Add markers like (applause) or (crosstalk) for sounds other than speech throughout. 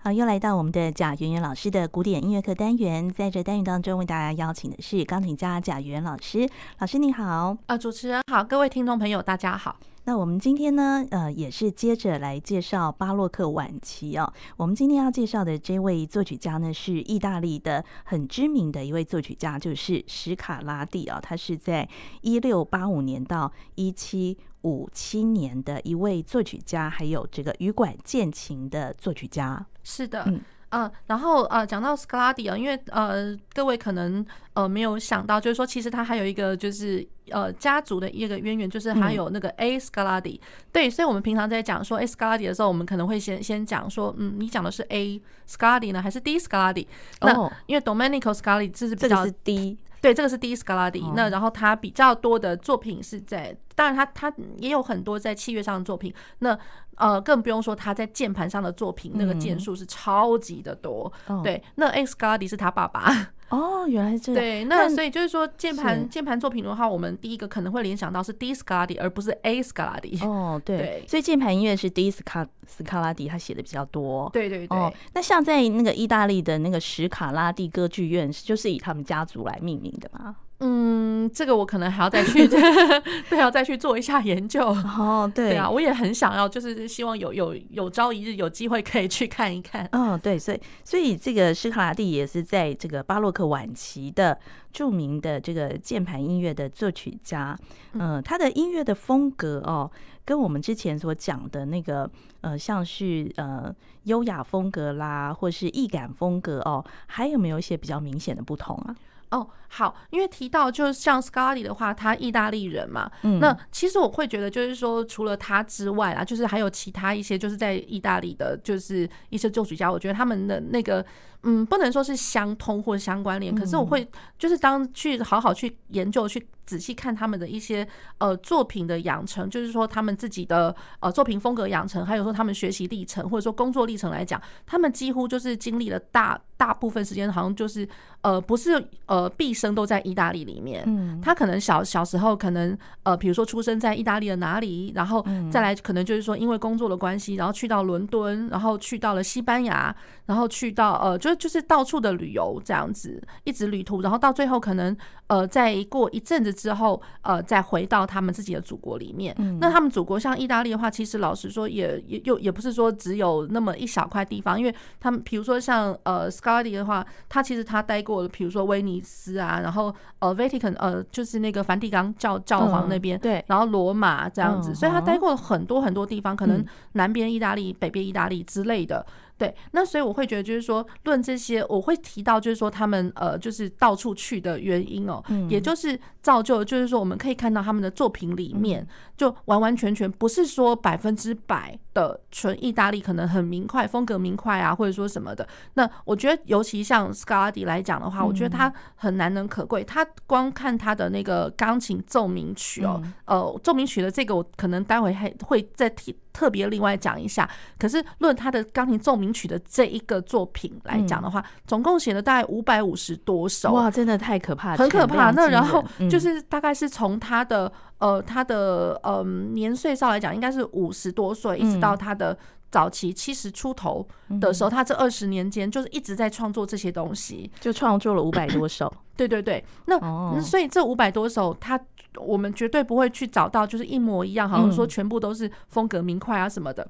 好，又来到我们的贾圆圆老师的古典音乐课单元，在这单元当中为大家邀请的是钢琴家贾圆圆老师。老师你好，啊，主持人好，各位听众朋友大家好。那我们今天呢，呃，也是接着来介绍巴洛克晚期哦。我们今天要介绍的这位作曲家呢，是意大利的很知名的一位作曲家，就是史卡拉蒂啊。他是在一六八五年到一七五七年的一位作曲家，还有这个羽管键琴的作曲家。是的，嗯，呃，然后呃，讲到斯卡拉第啊，因为呃，各位可能呃没有想到，就是说其实他还有一个就是呃家族的一个渊源，就是还有那个 A Scarlatti。对，所以我们平常在讲说 A Scarlatti 的时候，我们可能会先先讲说，嗯，你讲的是 A Scarlatti 呢，还是 D Scarlatti？那因为 Domenico Scarlatti 这是比较是 D。对，这个是 D Scarlatti。那然后他比较多的作品是在，当然他他也有很多在器乐上的作品。那呃，更不用说他在键盘上的作品，那个键数是超级的多。对，那 A Scarlatti 是他爸爸。哦，原来是这样。对，那所以就是说，键盘键盘作品的话，我们第一个可能会联想到是 D Scarlatti，而不是 A Scarlatti。哦，(laughs) 对，所以键盘音乐是 D Scalati，他写的比较多。对对对。哦，那像在那个意大利的那个史卡拉蒂歌剧院，就是以他们家族来命名的吗？嗯，这个我可能还要再去，(laughs) 对，要再去做一下研究。哦，对，对啊，我也很想要，就是希望有有有朝一日有机会可以去看一看。嗯，对，所以所以这个施卡拉蒂也是在这个巴洛克晚期的著名的这个键盘音乐的作曲家。嗯，他的音乐的风格哦，跟我们之前所讲的那个呃，像是呃优雅风格啦，或是易感风格哦，还有没有一些比较明显的不同啊？哦，好，因为提到就是像 Scotty 的话，他意大利人嘛，嗯，那其实我会觉得就是说，除了他之外啦，就是还有其他一些就是在意大利的，就是一些作曲家，我觉得他们的那个。嗯，不能说是相通或相关联，可是我会就是当去好好去研究、去仔细看他们的一些呃作品的养成，就是说他们自己的呃作品风格养成，还有说他们学习历程或者说工作历程来讲，他们几乎就是经历了大大部分时间，好像就是呃不是呃毕生都在意大利里面。嗯，他可能小小时候可能呃比如说出生在意大利的哪里，然后再来可能就是说因为工作的关系，然后去到伦敦，然后去到了西班牙，然后去到呃就。就就是到处的旅游这样子，一直旅途，然后到最后可能呃，再过一阵子之后，呃，再回到他们自己的祖国里面。嗯、那他们祖国像意大利的话，其实老实说也也又也不是说只有那么一小块地方，因为他们比如说像呃斯卡拉蒂的话，他其实他待过了，比如说威尼斯啊，然后呃 Vatican 呃就是那个梵蒂冈教教皇那边，嗯、对，然后罗马这样子，嗯、所以他待过了很多很多地方，可能南边意大利、嗯、北边意大利之类的。对，那所以我会觉得，就是说，论这些，我会提到，就是说，他们呃，就是到处去的原因哦，也就是造就，就是说，我们可以看到他们的作品里面，就完完全全不是说百分之百的纯意大利，可能很明快，风格明快啊，或者说什么的。那我觉得，尤其像斯卡拉蒂来讲的话，我觉得他很难能可贵。他光看他的那个钢琴奏鸣曲哦，呃，奏鸣曲的这个，我可能待会还会再提。特别另外讲一下，可是论他的钢琴奏鸣曲的这一个作品来讲的话，嗯、总共写了大概五百五十多首，哇，真的太可怕了，很可怕。那然后就是大概是从他的、嗯、呃他的嗯、呃、年岁上来讲，应该是五十多岁，一直到他的早期七十出头的时候，嗯、他这二十年间就是一直在创作这些东西，就创作了五百多首。对对对，那、哦、所以这五百多首他。我们绝对不会去找到就是一模一样，好像说全部都是风格明快啊什么的。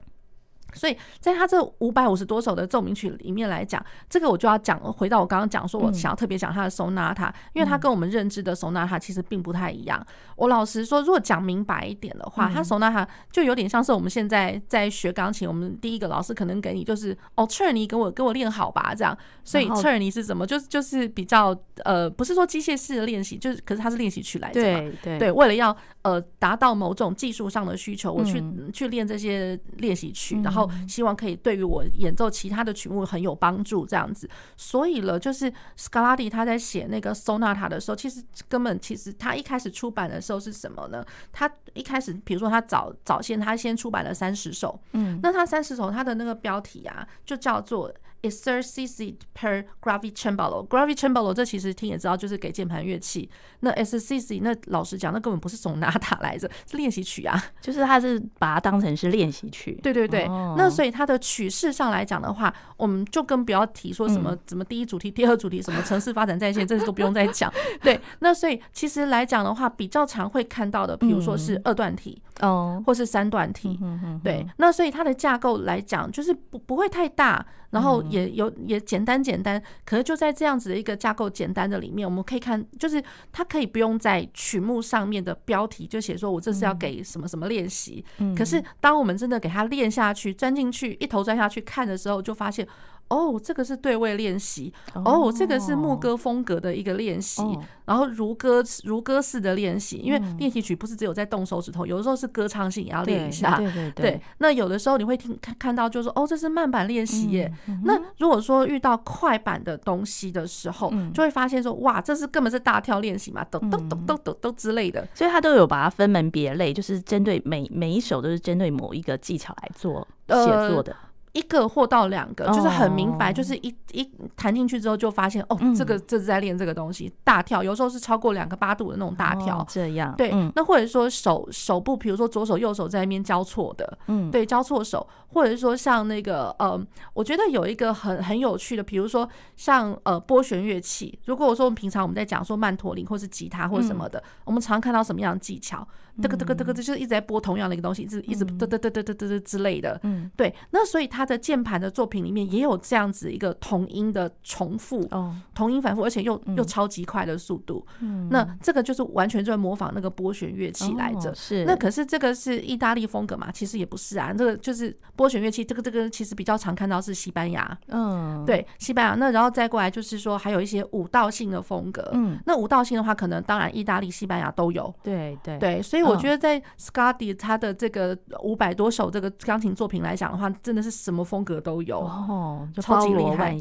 所以在他这五百五十多首的奏鸣曲里面来讲，这个我就要讲回到我刚刚讲说，我想要特别讲他的 sonata，因为他跟我们认知的 sonata 其实并不太一样。我老实说，如果讲明白一点的话，他 sonata 就有点像是我们现在在学钢琴，我们第一个老师可能给你就是哦，Czerny 给我给我练好吧，这样。所以 Czerny 是什么？就是就是比较呃，不是说机械式的练习，就是可是它是练习曲来着嘛。对对对，为了要呃达到某种技术上的需求，我去去练这些练习曲，然后。希望可以对于我演奏其他的曲目很有帮助，这样子。所以了，就是斯卡拉蒂他在写那个 sonata 的时候，其实根本其实他一开始出版的时候是什么呢？他一开始，比如说他早早先他先出版了三十首，嗯，那他三十首他的那个标题啊，就叫做 exercise per gravicembalo。gravicembalo 这其实听也知道，就是给键盘乐器。那 exercise 那老实讲，那根本不是从哪打来着，是练习曲啊。就是他是把它当成是练习曲。对对对。哦、那所以它的曲式上来讲的话，我们就更不要提说什么什么第一主题、第二主题，什么城市发展在线，这些都不用再讲。(laughs) 对。那所以其实来讲的话，比较常会看到的，比如说是二段体。哦，或是三段体，对，那所以它的架构来讲，就是不不会太大，然后也有也简单简单，可是就在这样子的一个架构简单的里面，我们可以看，就是它可以不用在曲目上面的标题就写说我这是要给什么什么练习，可是。当我们真的给它练下去，钻进去一头钻下去看的时候，就发现。哦，这个是对位练习。哦，这个是牧歌风格的一个练习。Oh. 然后如歌如歌式的练习，因为练习曲不是只有在动手指头，有的时候是歌唱性也要练一下。对 (laughs) 对对。那有的时候你会听看看到，就是说哦，这是慢板练习耶。嗯、那如果说遇到快板的东西的时候，嗯、就会发现说哇，这是根本是大跳练习嘛，咚咚咚咚咚咚之类的。所以他都有把它分门别类，就是针对每每一首都是针对某一个技巧来做写作的。呃一个或到两个，就是很明白，就是一一弹进去之后就发现，哦，这个这是在练这个东西，大跳，有时候是超过两个八度的那种大跳，这样，对，那或者说手手部，比如说左手右手在那边交错的，嗯，对，交错手，或者是说像那个，呃，我觉得有一个很很有趣的，比如说像呃拨弦乐器，如果我说平常我们在讲说曼陀林或是吉他或者什么的，我们常看到什么样的技巧？这个这个这个就是一直在拨同样的一个东西，一直一直嘚嘚嘚嘚嘚嘚之类的，嗯，对，那所以他的键盘的作品里面也有这样子一个同音的重复，哦，同音反复，而且又又超级快的速度，嗯，那这个就是完全就在模仿那个拨弦乐器来着，是，那可是这个是意大利风格嘛？其实也不是啊，这个就是拨弦乐器，这个这个其实比较常看到是西班牙，嗯，对，西班牙，那然后再过来就是说还有一些舞蹈性的风格，嗯，那舞蹈性的话，可能当然意大利、西班牙都有，对对。对，所以。我觉得在 Scarlatti 他的这个五百多首这个钢琴作品来讲的话，真的是什么风格都有。哦，超级厉害。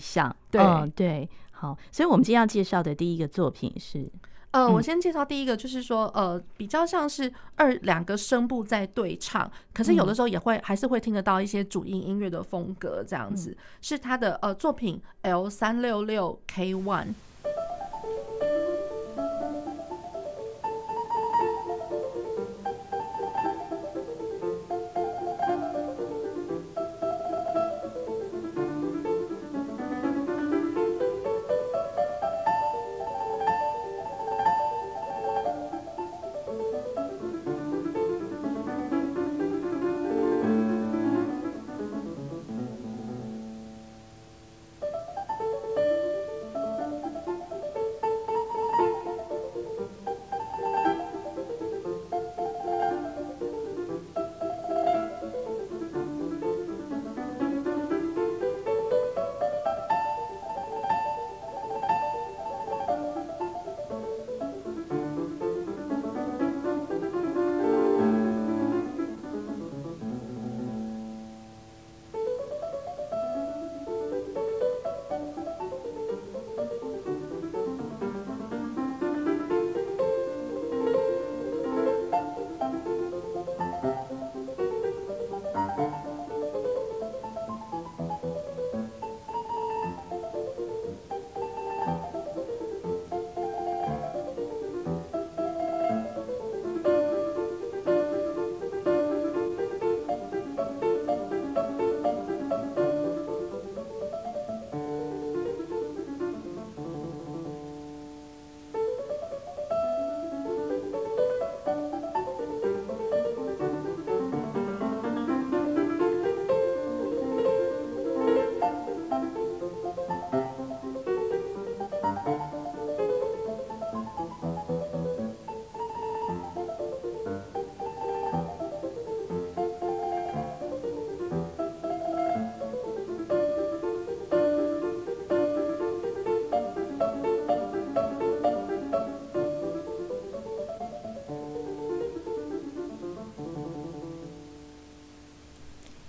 对、嗯、对，好，所以我们今天要介绍的第一个作品是，呃，我先介绍第一个，就是说，呃，比较像是二两个声部在对唱，可是有的时候也会还是会听得到一些主音音乐的风格，这样子。是他的呃作品 L 三六六 K one。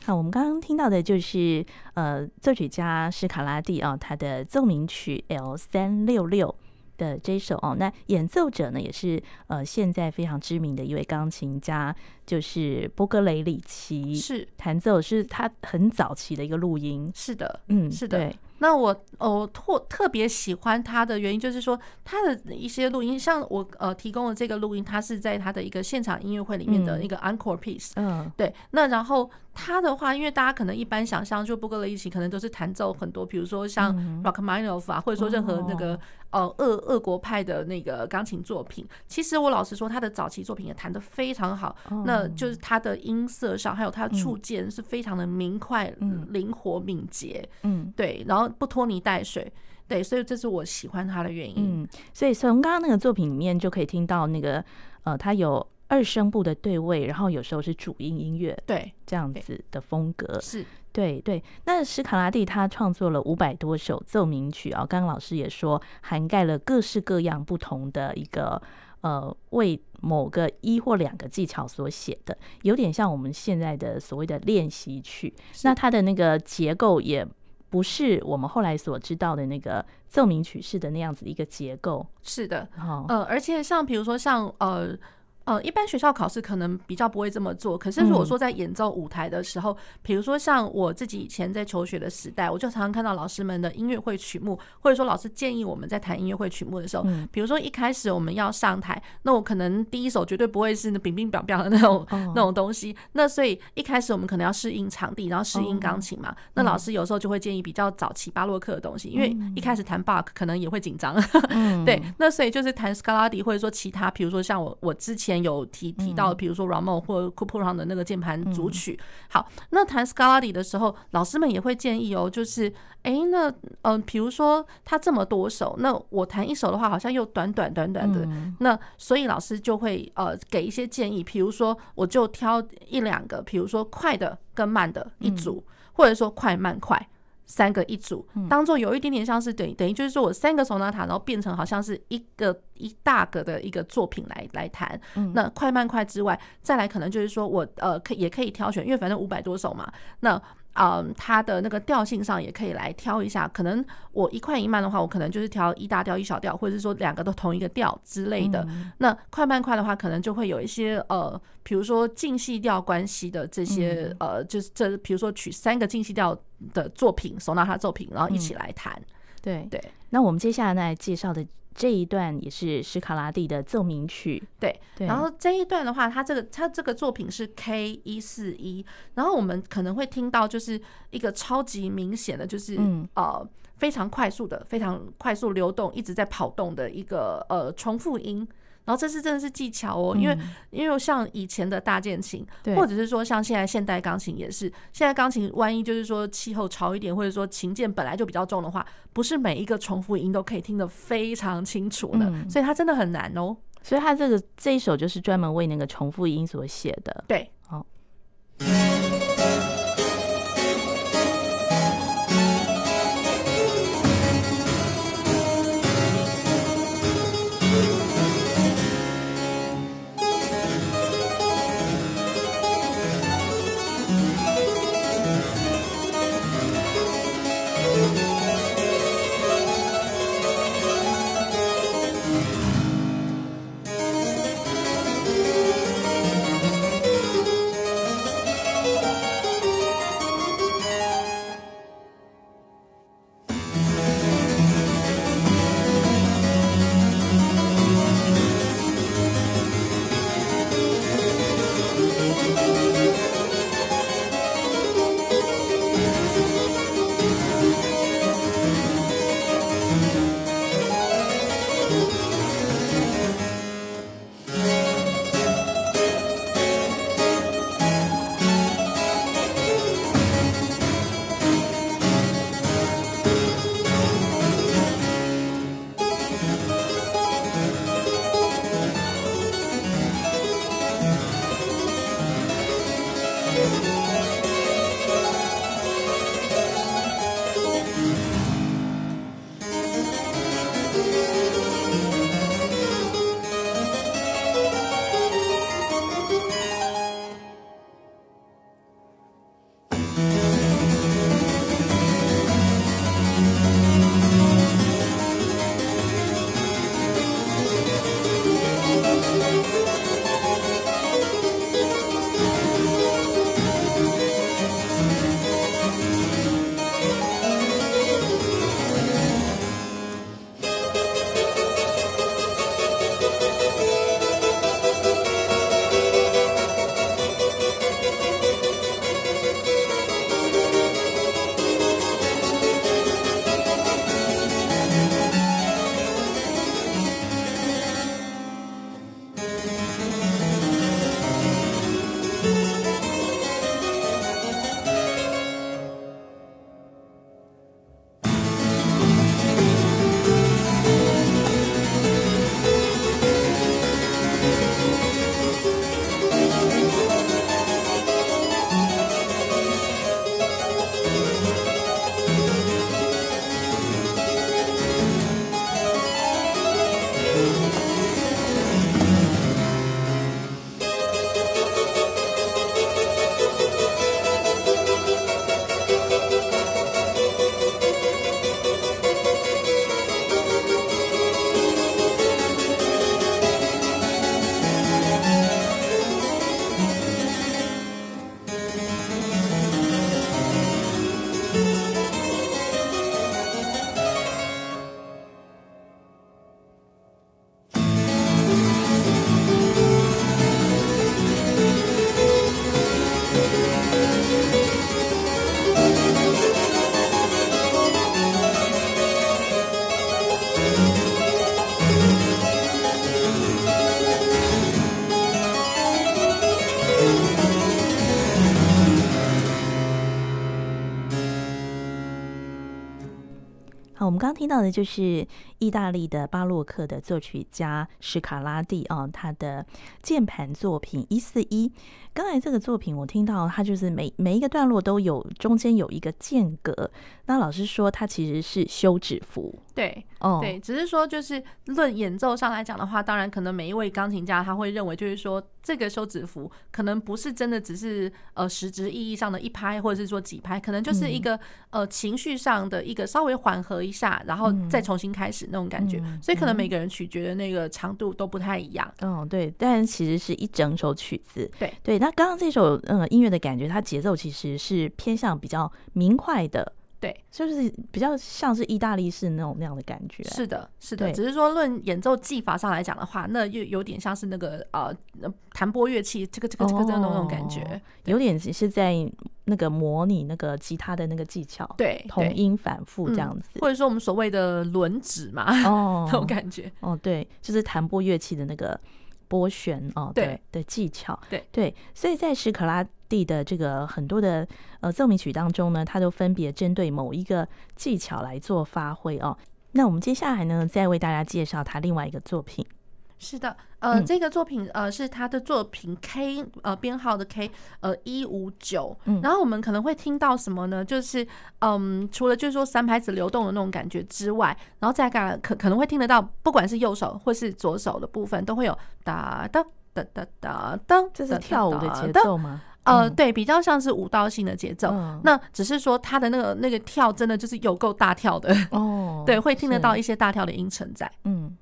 好，我们刚刚听到的就是呃，作曲家史卡拉蒂啊，他的奏鸣曲 L 三六六的这首哦。那演奏者呢，也是呃，现在非常知名的一位钢琴家，就是波格雷里奇是弹奏，是他很早期的一个录音。是的，嗯，是的。对那我我特特别喜欢他的原因，就是说他的一些录音，像我呃提供的这个录音，他是在他的一个现场音乐会里面的一个 encore piece。嗯，对。那然后他的话，因为大家可能一般想象，就布格雷里奇可能都是弹奏很多，比如说像 Rachmaninoff 啊，或者说任何那个呃俄俄国派的那个钢琴作品。其实我老实说，他的早期作品也弹得非常好。那就是他的音色上，还有他的触键是非常的明快、灵活、敏捷。嗯，对。然后不拖泥带水，对，所以这是我喜欢他的原因。嗯，所以从刚刚那个作品里面就可以听到那个呃，他有二声部的对位，然后有时候是主音音乐，对，这样子的风格是对对。那史卡拉蒂他创作了五百多首奏鸣曲啊，刚刚老师也说涵盖了各式各样不同的一个呃为某个一或两个技巧所写的，有点像我们现在的所谓的练习曲。那它的那个结构也。不是我们后来所知道的那个奏鸣曲式的那样子的一个结构。是的，呃，而且像比如说像呃。呃，一般学校考试可能比较不会这么做。可是如果说在演奏舞台的时候，比如说像我自己以前在求学的时代，我就常常看到老师们的音乐会曲目，或者说老师建议我们在弹音乐会曲目的时候，比如说一开始我们要上台，那我可能第一首绝对不会是那乒乒乓乓的那种那种东西。那所以一开始我们可能要适应场地，然后适应钢琴嘛。那老师有时候就会建议比较早期巴洛克的东西，因为一开始弹巴克可能也会紧张。(laughs) 对，那所以就是弹斯卡拉底，或者说其他，比如说像我我之前有提提。到比如说 Rameau 或 Couperin 的那个键盘组曲，好，那弹 Scarlatti 的时候，老师们也会建议哦，就是哎，那嗯，比如说他这么多首，那我弹一首的话，好像又短短短短的，那所以老师就会呃给一些建议，比如说我就挑一两个，比如说快的跟慢的一组，或者说快慢快。三个一组，当做有一点点像是等于等于就是说我三个手拿塔，然后变成好像是一个一大个的一个作品来来弹。那快慢快之外，再来可能就是说我呃可也可以挑选，因为反正五百多首嘛，那。嗯，它的那个调性上也可以来挑一下。可能我一快一慢的话，我可能就是挑一大调一小调，或者是说两个都同一个调之类的。那快慢快的话，可能就会有一些呃，比如说近细调关系的这些呃，就是这比如说取三个近细调的作品，手拿他作品，然后一起来弹。对对。那我们接下来来介绍的。这一段也是史卡拉蒂的奏鸣曲，对，对。然后这一段的话，它这个它这个作品是 K 一四一，然后我们可能会听到就是一个超级明显的，就是呃非常快速的、非常快速流动、一直在跑动的一个呃重复音。然后这是真的是技巧哦，因为因为像以前的大键琴，或者是说像现在现代钢琴也是，现在钢琴万一就是说气候潮一点，或者说琴键本来就比较重的话，不是每一个重复音都可以听得非常清楚的，所以它真的很难哦。所以它这个这一首就是专门为那个重复音所写的。对，好。们刚刚听到的就是意大利的巴洛克的作曲家史卡拉蒂啊，他的键盘作品一四一。刚才这个作品我听到，他就是每每一个段落都有中间有一个间隔。那老师说，他其实是休止符。对，哦，对，只是说就是论演奏上来讲的话，当然可能每一位钢琴家他会认为，就是说这个休止符可能不是真的只是呃实质意义上的一拍，或者是说几拍，可能就是一个、嗯、呃情绪上的一个稍微缓和一下，然后再重新开始那种感觉。嗯、所以可能每个人取决的那个长度都不太一样。嗯，对，但其实是一整首曲子。对，对，那刚刚这首呃音乐的感觉，它节奏其实是偏向比较明快的。对，就是比较像是意大利式那种那样的感觉。是的，是的。只是说论演奏技法上来讲的话，那又有点像是那个呃弹拨乐器这个这个这个这种那种感觉，哦，有点是在那个模拟那个吉他的那个技巧。对，同音反复这样子，嗯，或者说我们所谓的轮指嘛，哦，(laughs) 那种感觉。哦，对，就是弹拨乐器的那个。拨弦哦，对的技巧，对对，所以在史可拉蒂的这个很多的呃奏鸣曲当中呢，他都分别针对某一个技巧来做发挥哦。那我们接下来呢，再为大家介绍他另外一个作品。是的，呃，这个作品呃是他的作品 K 呃编号的 K 呃一五九，然后我们可能会听到什么呢？就是嗯，除了就是说三拍子流动的那种感觉之外，然后再看可可能会听得到，不管是右手或是左手的部分，都会有哒哒哒哒哒哒，这是跳舞的节奏吗？呃，对，比较像是舞蹈性的节奏。那只是说他的那个那个跳真的就是有够大跳的哦，对，会听得到一些大跳的音程在，嗯。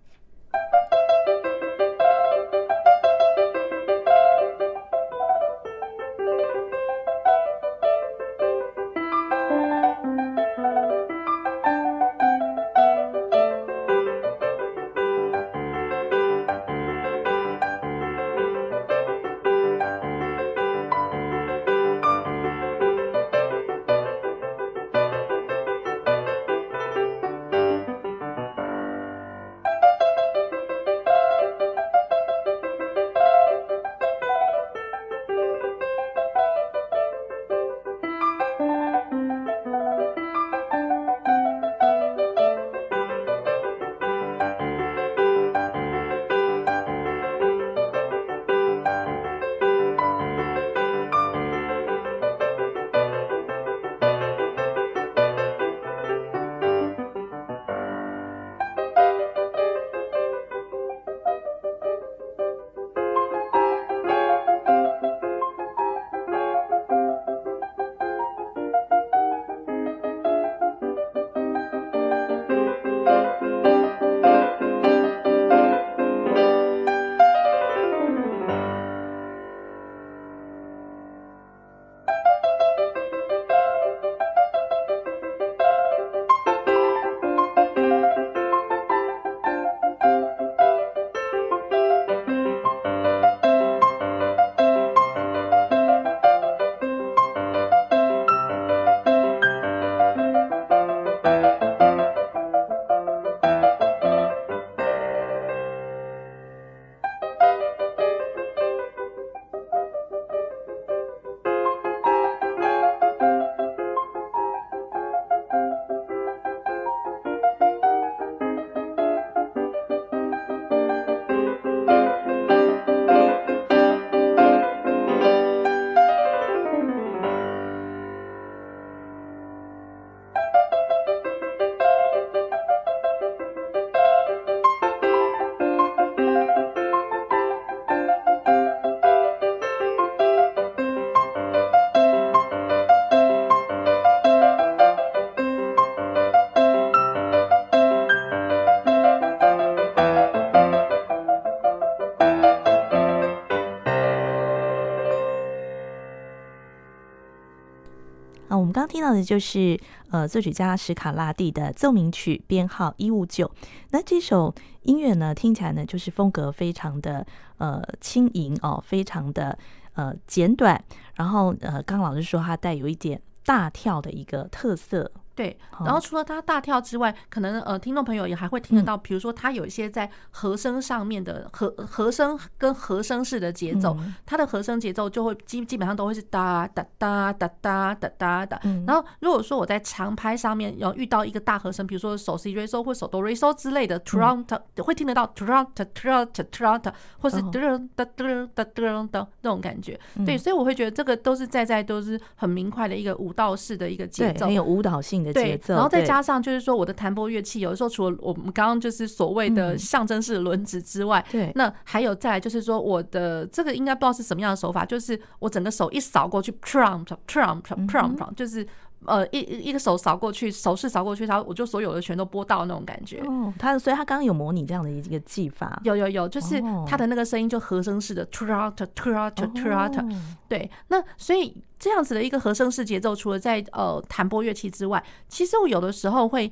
到的就是呃，作曲家史卡拉蒂的奏鸣曲编号一五九。那这首音乐呢，听起来呢就是风格非常的呃轻盈哦，非常的呃简短。然后呃，刚刚老师说它带有一点大跳的一个特色对，然后除了他大跳之外，可能呃，听众朋友也还会听得到，比如说他有一些在和声上面的和和声跟和声式的节奏，他的和声节奏就会基基本上都会是哒哒哒哒哒哒哒哒。然后如果说我在长拍上面有遇到一个大和声，比如说手 C Re So 或手哆 Re So 之类的 Tront 会听得到 Tront Tront Tront 或是哒哒哒哒哒哒的那种感觉。对，所以我会觉得这个都是在在都是很明快的一个舞蹈式的一个节奏，很有舞蹈性。对，然后再加上就是说，我的弹拨乐器有的时候除了我们刚刚就是所谓的象征式轮指之外，对，那还有再来就是说，我的这个应该不知道是什么样的手法，就是我整个手一扫过去，trum trum trum trum，就是呃一一个手扫过去，手势扫过去，然后我就所有的全都拨到那种感觉。哦，他所以他刚刚有模拟这样的一个技法，有有有，就是他的那个声音就和声式的 trum trum trum trum，对，那所以。这样子的一个和声式节奏，除了在呃弹拨乐器之外，其实我有的时候会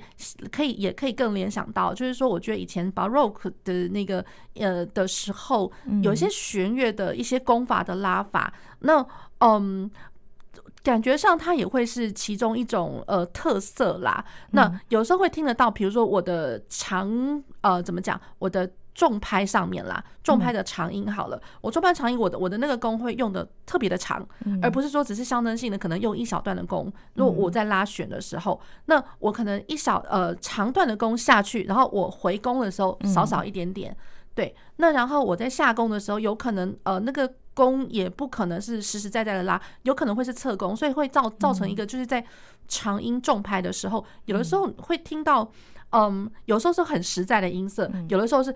可以也可以更联想到，就是说，我觉得以前 Baroque 的那个呃的时候，有一些弦乐的一些功法的拉法，那嗯，感觉上它也会是其中一种呃特色啦。那有时候会听得到，比如说我的长呃怎么讲，我的。重拍上面啦，重拍的长音好了，我重拍长音，我的我的那个弓会用的特别的长，而不是说只是象征性的，可能用一小段的弓。如果我在拉弦的时候，那我可能一小呃长段的弓下去，然后我回弓的时候少少一点点，对。那然后我在下弓的时候，有可能呃那个弓也不可能是实实在在的拉，有可能会是侧弓，所以会造造成一个就是在长音重拍的时候，有的时候会听到。嗯，有时候是很实在的音色，有的时候是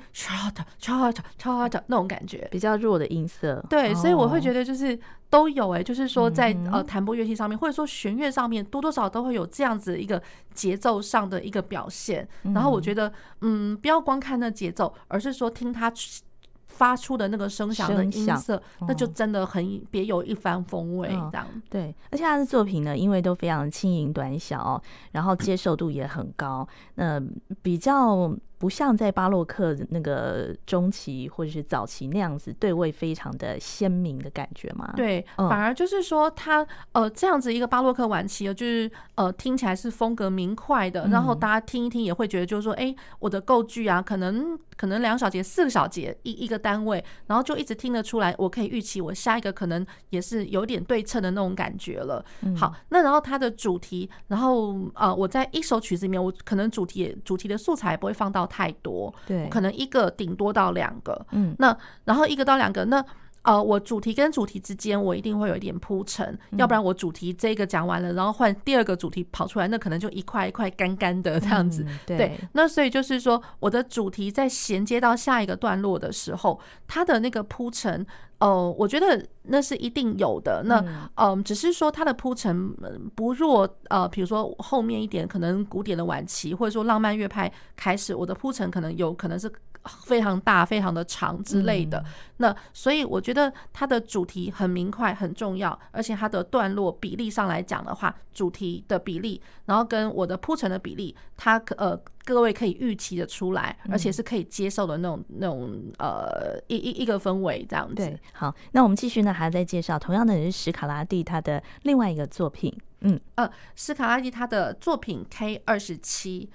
那种感觉，比较弱的音色。对，所以我会觉得就是都有哎、欸，就是说在呃弹拨乐器上面，或者说弦乐上面，多多少少都会有这样子一个节奏上的一个表现。然后我觉得，嗯，不要光看那节奏，而是说听它。发出的那个声响的音色，那就真的很别有一番风味。这样、嗯、对，而且他的作品呢，因为都非常轻盈短小，然后接受度也很高，那比较。不像在巴洛克那个中期或者是早期那样子对位非常的鲜明的感觉嘛？对，反而就是说他呃这样子一个巴洛克晚期，就是呃听起来是风格明快的，然后大家听一听也会觉得就是说，哎，我的构句啊，可能可能两小节、四个小节一一个单位，然后就一直听得出来，我可以预期我下一个可能也是有点对称的那种感觉了。好，那然后它的主题，然后呃我在一首曲子里面，我可能主题主题的素材不会放到。太多，对，可能一个顶多到两个，嗯，那然后一个到两个，那呃，我主题跟主题之间，我一定会有一点铺陈，要不然我主题这个讲完了，然后换第二个主题跑出来，那可能就一块一块干干的这样子，对，那所以就是说，我的主题在衔接到下一个段落的时候，它的那个铺陈。呃，我觉得那是一定有的。那嗯，只是说它的铺陈不弱。呃，比如说后面一点，可能古典的晚期，或者说浪漫乐派开始，我的铺陈可能有可能是非常大、非常的长之类的。那所以我觉得它的主题很明快、很重要，而且它的段落比例上来讲的话，主题的比例，然后跟我的铺陈的比例，它可呃。各位可以预期的出来，而且是可以接受的那种、那种呃一一一个氛围这样子。对，好，那我们继续呢，还要再介绍同样的也是史卡拉蒂他的另外一个作品，嗯呃，史卡拉蒂他的作品 K 二十七。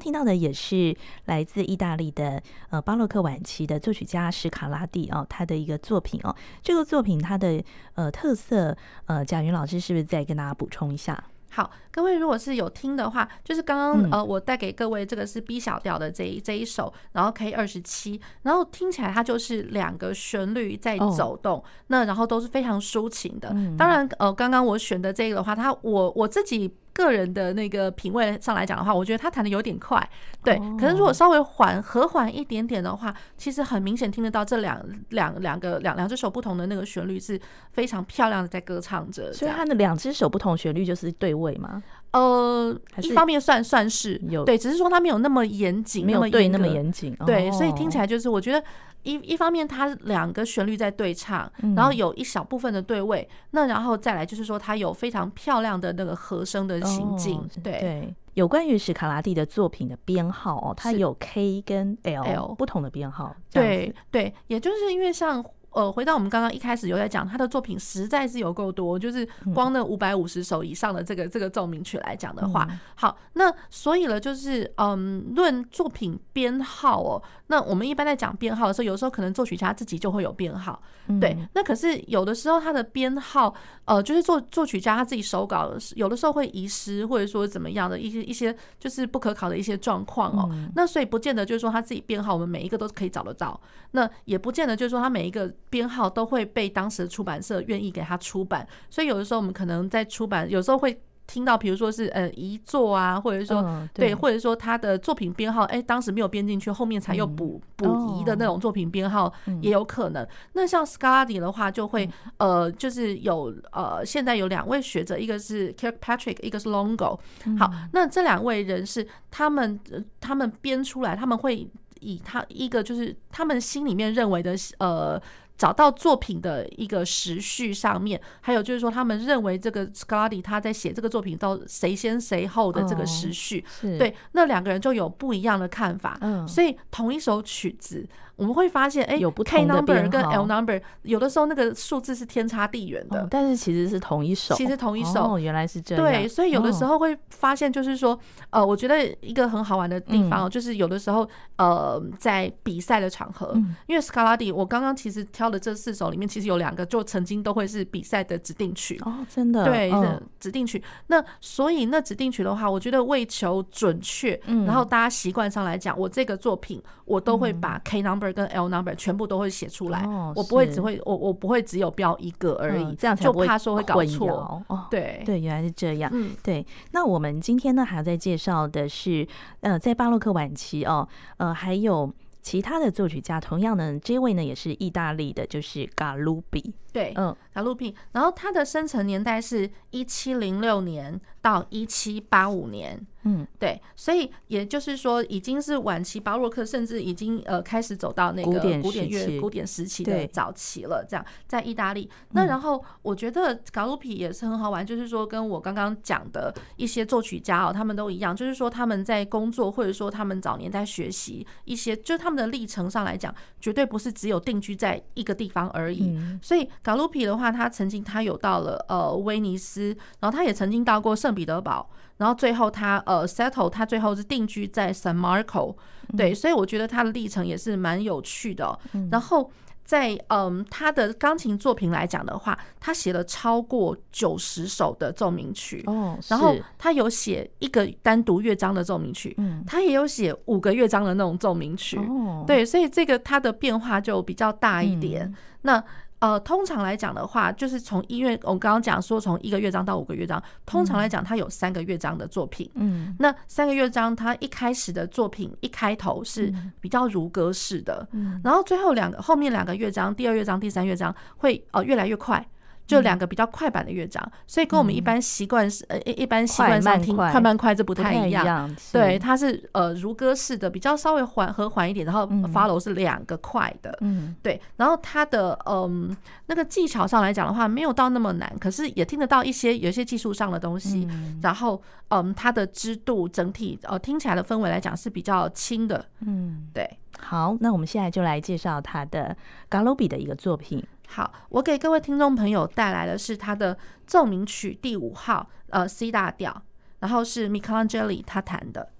听到的也是来自意大利的呃巴洛克晚期的作曲家史卡拉蒂哦，他的一个作品哦。这个作品它的呃特色呃，贾云老师是不是再跟大家补充一下？好，各位如果是有听的话，就是刚刚呃，我带给各位这个是 B 小调的这一这一首，然后 K 二十七，然后听起来它就是两个旋律在走动，那然后都是非常抒情的。当然呃，刚刚我选的这个的话，它我我自己。个人的那个品味上来讲的话，我觉得他弹的有点快，对。可是如果稍微缓和缓一点点的话，其实很明显听得到这两两两个两两只手不同的那个旋律是非常漂亮的在歌唱着。所以他的两只手不同旋律就是对位吗？呃，一方面算算是有对，只是说他没有那么严谨，没有对那么严谨。对，所以听起来就是我觉得。一一方面，它两个旋律在对唱，然后有一小部分的对位，嗯、那然后再来就是说，它有非常漂亮的那个和声的行进。哦、对，对，有关于史卡拉蒂的作品的编号哦，它有 K 跟 L 不同的编号。对对，也就是因为像。呃，回到我们刚刚一开始有在讲他的作品实在是有够多，就是光那五百五十首以上的这个这个奏鸣曲来讲的话，好，那所以了，就是嗯，论作品编号哦，那我们一般在讲编号的时候，有时候可能作曲家自己就会有编号，对，那可是有的时候他的编号，呃，就是作作曲家他自己手稿有的时候会遗失，或者说怎么样的一些一些就是不可考的一些状况哦，那所以不见得就是说他自己编号，我们每一个都可以找得到，那也不见得就是说他每一个。编号都会被当时的出版社愿意给他出版，所以有的时候我们可能在出版，有时候会听到，比如说是呃遗作啊，或者说、嗯、对，对，或者说他的作品编号，哎，当时没有编进去，后面才又补补遗的那种作品编号也有可能。嗯、那像斯卡拉蒂的话，就会呃，就是有呃，现在有两位学者，一个是 Kirkpatrick，一个是 Longo。好，那这两位人是他们他们编出来，他们会以他一个就是他们心里面认为的呃。找到作品的一个时序上面，还有就是说，他们认为这个 Scarlatti 他在写这个作品到谁先谁后的这个时序，对，那两个人就有不一样的看法。嗯所以同一首曲子。我们会发现，哎，K number 跟 L number 有的时候那个数字是天差地远的，但是其实是同一首，其实同一首，哦，原来是这样。对，所以有的时候会发现，就是说，呃，我觉得一个很好玩的地方，就是有的时候，呃，在比赛的场合，因为 Scarlatti，我刚刚其实挑的这四首里面，其实有两个就曾经都会是比赛的指定曲。哦，真的，对，指定曲。那所以那指定曲的话，我觉得为求准确，然后大家习惯上来讲，我这个作品我都会把 K number。跟 L number 全部都会写出来，我不会只会我我不会只有标一个而已，这样才就怕说会搞错。对对，原来是这样。对，那我们今天呢还要再介绍的是，呃，在巴洛克晚期哦，呃，还有其他的作曲家，同样呢，这位呢也是意大利的，就是 Galuppi。对，嗯，Galuppi，然后他的生成年代是一七零六年到一七八五年。嗯，对，所以也就是说，已经是晚期巴洛克，甚至已经呃开始走到那个古典乐、古典时期的早期了。这样，在意大利，那然后我觉得卡鲁皮也是很好玩，就是说跟我刚刚讲的一些作曲家哦，他们都一样，就是说他们在工作或者说他们早年在学习一些，就是他们的历程上来讲，绝对不是只有定居在一个地方而已。所以卡鲁皮的话，他曾经他有到了呃威尼斯，然后他也曾经到过圣彼得堡。然后最后他呃 settle，他最后是定居在 San Marco，对，所以我觉得他的历程也是蛮有趣的。然后在嗯他的钢琴作品来讲的话，他写了超过九十首的奏鸣曲。哦，然后他有写一个单独乐章的奏鸣曲，他也有写五个乐章的那种奏鸣曲，对，所以这个他的变化就比较大一点。那呃，通常来讲的话，就是从音乐，我刚刚讲说从一个乐章到五个乐章，通常来讲，它有三个乐章的作品。嗯，那三个乐章，它一开始的作品一开头是比较如歌式的，嗯，然后最后两个后面两个乐章，第二乐章、第三乐章会呃越来越快。就两个比较快板的乐章，所以跟我们一般习惯是呃一般习惯上听快慢快这不太一样。对，它是呃如歌式的，比较稍微缓和缓一点，然后 follow 是两个快的。嗯，对。然后它的嗯那个技巧上来讲的话，没有到那么难，可是也听得到一些有一些技术上的东西。然后嗯，它的支度整体呃听起来的氛围来讲是比较轻的。嗯，对。好，那我们现在就来介绍他的 Galuppi 的一个作品。好，我给各位听众朋友带来的是他的奏鸣曲第五号，呃，C 大调，然后是 Michelangelo 他弹的。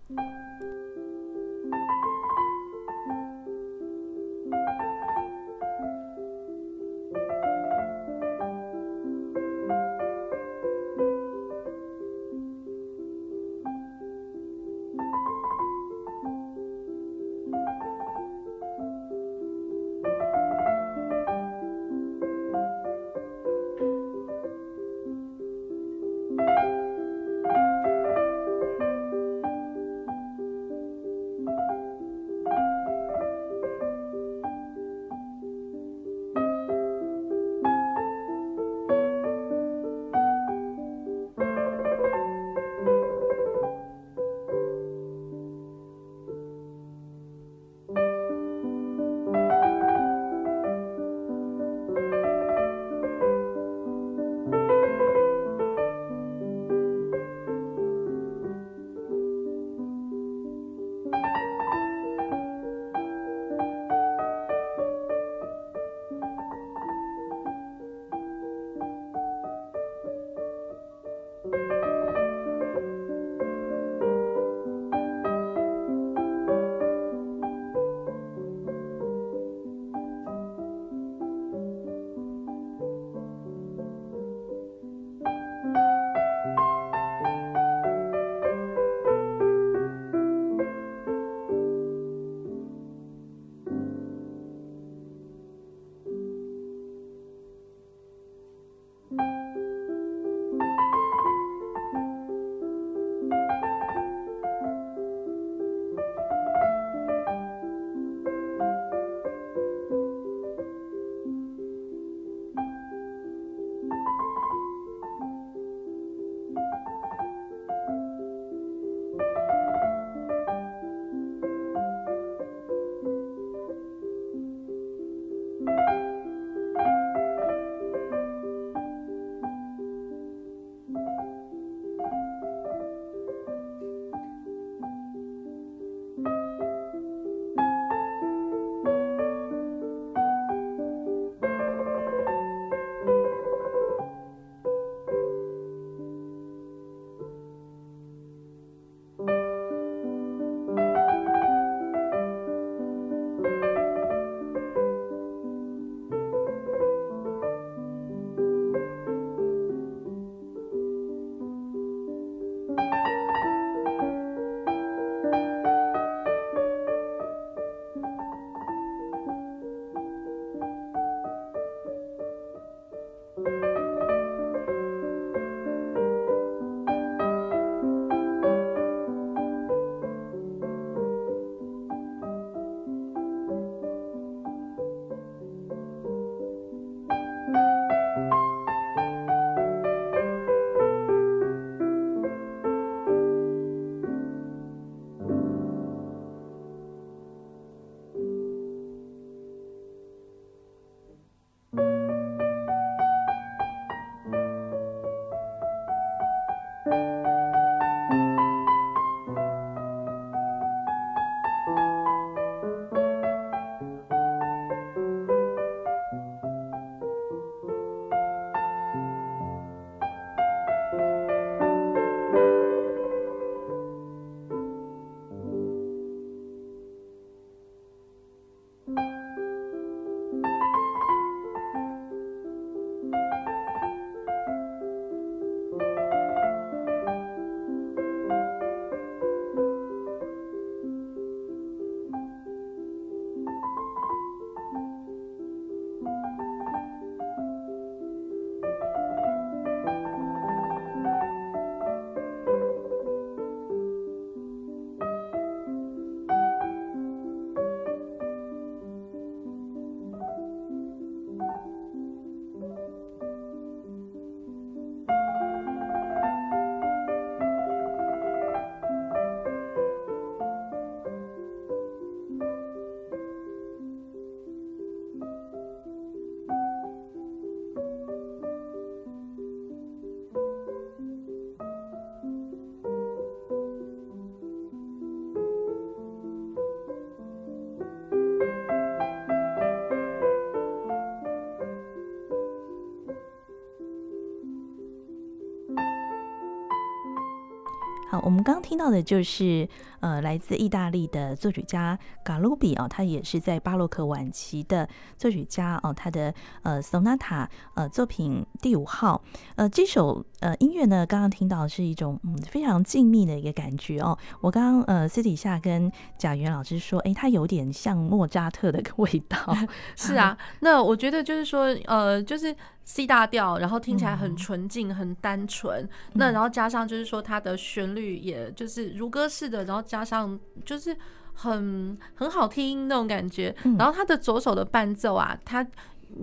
我们刚听到的就是呃，来自意大利的作曲家卡鲁比哦，他也是在巴洛克晚期的作曲家哦，他的呃 Sonata 呃作品第五号，呃这首呃音乐呢，刚刚听到是一种嗯非常静谧的一个感觉哦。我刚刚呃私底下跟贾元老师说，哎，他有点像莫扎特的味道。(laughs) 是啊，那我觉得就是说呃就是。C 大调，然后听起来很纯净、很单纯。那然后加上就是说，它的旋律也就是如歌似的，然后加上就是很很好听那种感觉。然后他的左手的伴奏啊，他。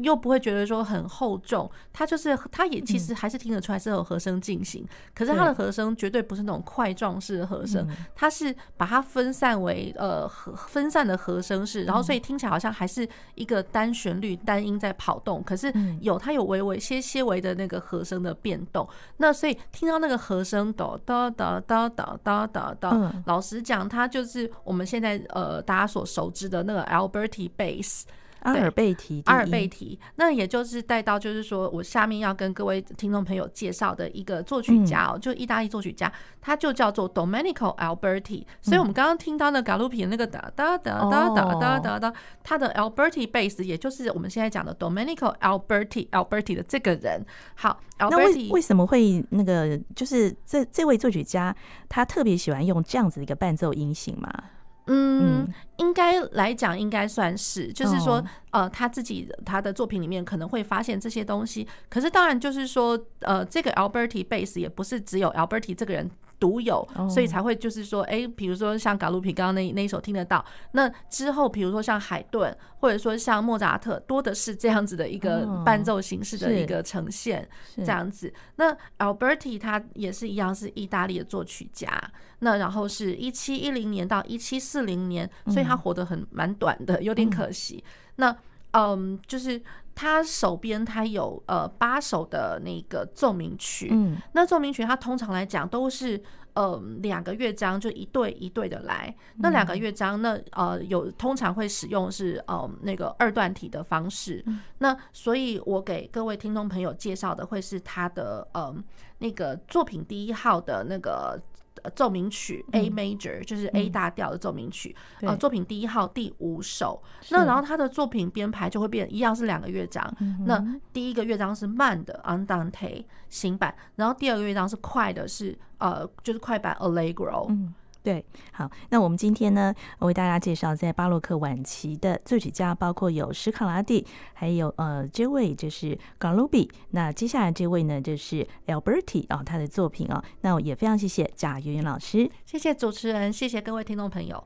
又不会觉得说很厚重，它就是它也其实还是听得出来是有和声进行，嗯、可是它的和声绝对不是那种块状式的和声，它是把它分散为呃和分散的和声式，然后所以听起来好像还是一个单旋律单音在跑动，可是有它有微微些些微的那个和声的变动，那所以听到那个和声哒哒哒哒哒哒哒哒，老实讲，它就是我们现在呃大家所熟知的那个 Alberti bass。阿尔贝提，阿尔贝提，那也就是带到，就是说我下面要跟各位听众朋友介绍的一个作曲家哦，嗯、就意大利作曲家，他就叫做 Domenico Alberti。所以，我们刚刚听到那 Galuppi 的那个哒哒哒哒哒哒哒哒，他的 Alberti bass，也就是我们现在讲的 Domenico Alberti Alberti 的这个人。好，那为为什么会那个，就是这这位作曲家，他特别喜欢用这样子的一个伴奏音型吗？嗯，应该来讲，应该算是，就是说，呃，他自己他的作品里面可能会发现这些东西。可是，当然就是说，呃，这个 Alberti base 也不是只有 Alberti 这个人独有，所以才会就是说，哎，比如说像卡鲁皮刚刚那那一首听得到，那之后，比如说像海顿，或者说像莫扎特，多的是这样子的一个伴奏形式的一个呈现，这样子。那 Alberti 他也是一样，是意大利的作曲家。那然后是一七一零年到一七四零年，所以他活得很蛮短的，有点可惜。那嗯，就是他手边他有呃八首的那个奏鸣曲，嗯，那奏鸣曲它通常来讲都是呃两个乐章就一对一对的来，那两个乐章那呃有通常会使用是呃那个二段体的方式，那所以我给各位听众朋友介绍的会是他的呃那个作品第一号的那个。奏鸣曲 A major、嗯、就是 A 大调的奏鸣曲，呃，作品第一号第五首。那然后他的作品编排就会变，一样是两个乐章。那第一个乐章是慢的 Andante 新版，然后第二个乐章是快的是，是呃，就是快板 Allegro。对，好，那我们今天呢，为大家介绍在巴洛克晚期的作曲家，包括有史卡拉蒂，还有呃这位就是 g a l u b i。那接下来这位呢，就是 Alberti 啊、哦，他的作品啊、哦。那也非常谢谢贾圆圆老师，谢谢主持人，谢谢各位听众朋友。